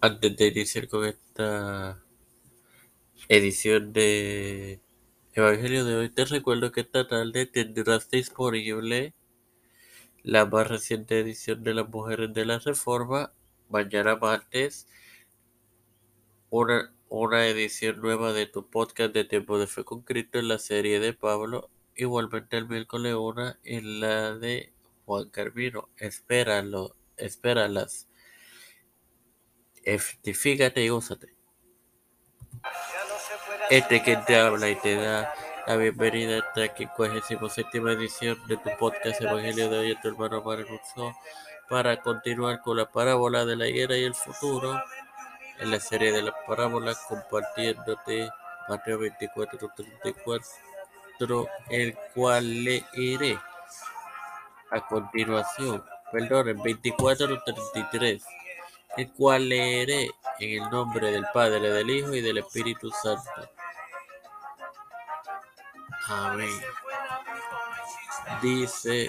Antes de iniciar con esta edición de Evangelio de hoy, te recuerdo que esta tarde tendrás disponible la más reciente edición de Las Mujeres de la Reforma. Mañana martes, una, una edición nueva de tu podcast de Tiempo de Fe con Cristo en la serie de Pablo. Igualmente el miércoles una en la de Juan Carmino. Espéralo, espéralas. Efectifícate y úsate. Este que te habla y te da la bienvenida a esta 57 edición de tu podcast Evangelio de hoy, tu hermano Mario para continuar con la parábola de la higuera y el futuro en la serie de las parábolas, compartiéndote Mateo 24, 34, el cual leeré a continuación. Perdón, 24, 33 el cual leeré en el nombre del Padre, del Hijo y del Espíritu Santo. Amén. Dice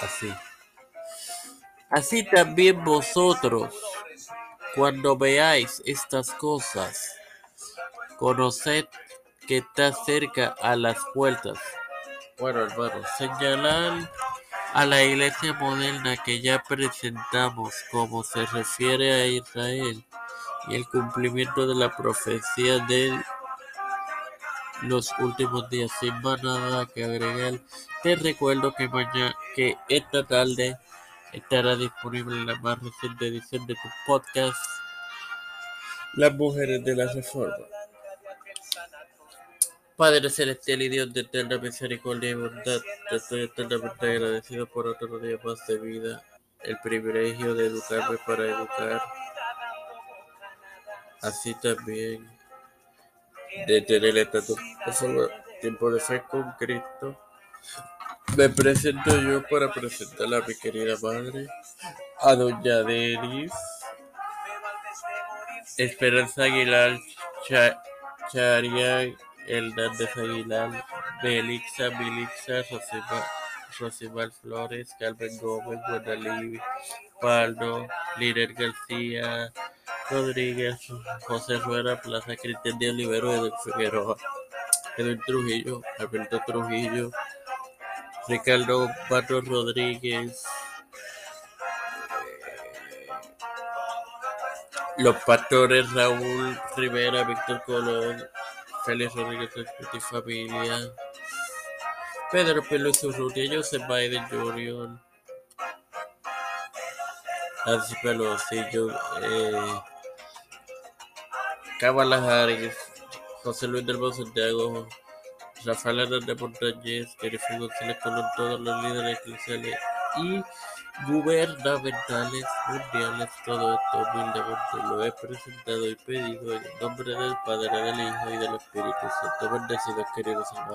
así. Así también vosotros, cuando veáis estas cosas, conoced que está cerca a las puertas. Bueno, hermano, señalar a la iglesia moderna que ya presentamos como se refiere a Israel y el cumplimiento de la profecía de los últimos días. Sin más nada que agregar, te recuerdo que mañana, que esta tarde estará disponible la más reciente edición de tu podcast, Las Mujeres de la Reforma. Padre celestial y Dios de eterna misericordia y bondad, te estoy eternamente agradecido por otro día más de vida, el privilegio de educarme para educar, así también de tener esta tiempo de fe con Cristo. Me presento yo para presentar a mi querida madre, a doña Denis, Esperanza Aguilar Charian Hernández Aguilar, Belixa, Milixa, Rosibal Flores, Carmen Gómez, Guadalí, Paldo, Liner García, Rodríguez, José Rueda, Plaza Cristian de Olivero, Edwin Figueroa, Trujillo, Alberto Trujillo, Ricardo Pato Rodríguez, los pastores Raúl Rivera, Víctor Colón, Félix Rodríguez familia, Pedro Pérez Urrutia, Joseph Biden Jr., Nancy Pelosi, eh, Harris, José Luis del Santiago, Rafael Hernández Montañez, Jennifer González todos los líderes eclesiales y gubernamentales mundiales. Todo esto humildemente lo he presentado y pedido en el nombre del Padre, del Hijo y del Espíritu Santo. Bendecidos, queridos hermanos.